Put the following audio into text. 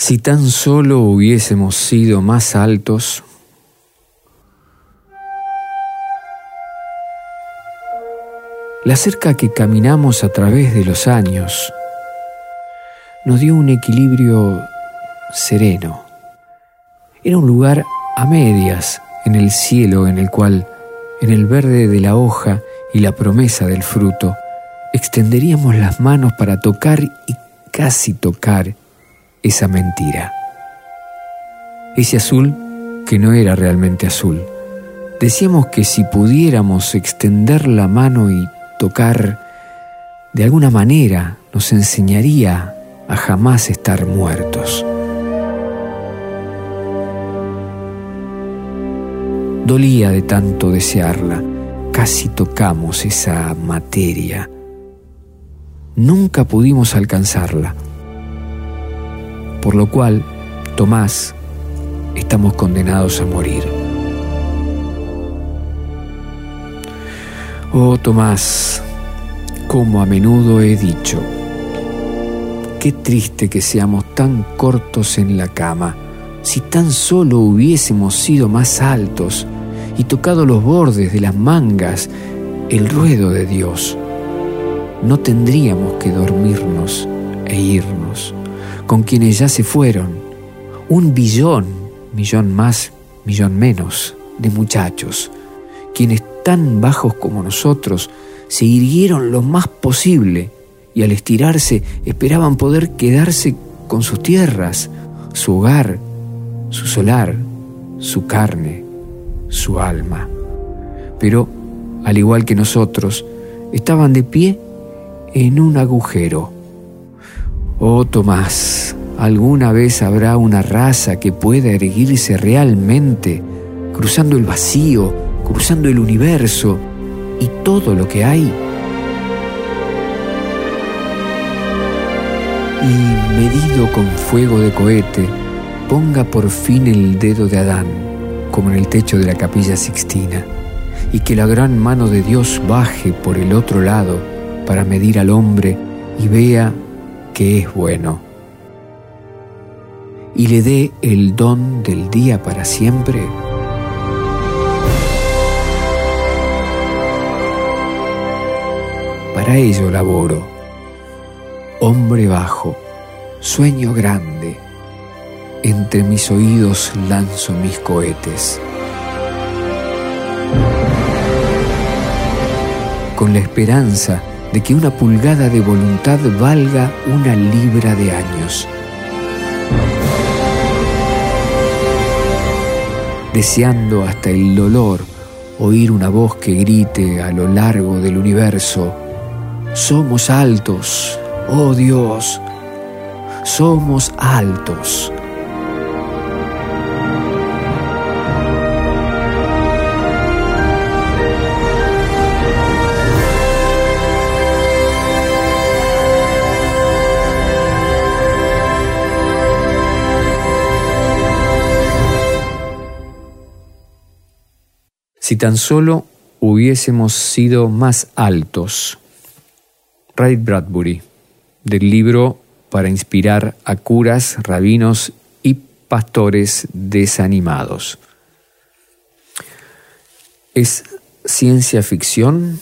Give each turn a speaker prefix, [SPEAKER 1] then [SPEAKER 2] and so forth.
[SPEAKER 1] Si tan solo hubiésemos sido más altos, la cerca que caminamos a través de los años nos dio un equilibrio sereno. Era un lugar a medias en el cielo en el cual, en el verde de la hoja y la promesa del fruto, extenderíamos las manos para tocar y casi tocar esa mentira. Ese azul que no era realmente azul. Decíamos que si pudiéramos extender la mano y tocar, de alguna manera nos enseñaría a jamás estar muertos. Dolía de tanto desearla, casi tocamos esa materia. Nunca pudimos alcanzarla por lo cual, Tomás, estamos condenados a morir. Oh Tomás, como a menudo he dicho, qué triste que seamos tan cortos en la cama, si tan solo hubiésemos sido más altos y tocado los bordes de las mangas, el ruedo de Dios, no tendríamos que dormirnos e irnos con quienes ya se fueron, un billón, millón más, millón menos, de muchachos, quienes tan bajos como nosotros se irguieron lo más posible y al estirarse esperaban poder quedarse con sus tierras, su hogar, su solar, su carne, su alma. Pero, al igual que nosotros, estaban de pie en un agujero Oh Tomás, ¿alguna vez habrá una raza que pueda erguirse realmente, cruzando el vacío, cruzando el universo y todo lo que hay? Y medido con fuego de cohete, ponga por fin el dedo de Adán, como en el techo de la capilla Sixtina, y que la gran mano de Dios baje por el otro lado para medir al hombre y vea que es bueno y le dé el don del día para siempre? Para ello laboro, hombre bajo, sueño grande, entre mis oídos lanzo mis cohetes. Con la esperanza de que una pulgada de voluntad valga una libra de años. Deseando hasta el dolor oír una voz que grite a lo largo del universo, somos altos, oh Dios, somos altos. Si tan solo hubiésemos sido más altos. Ray Bradbury, del libro Para inspirar a curas, rabinos y pastores desanimados. ¿Es ciencia ficción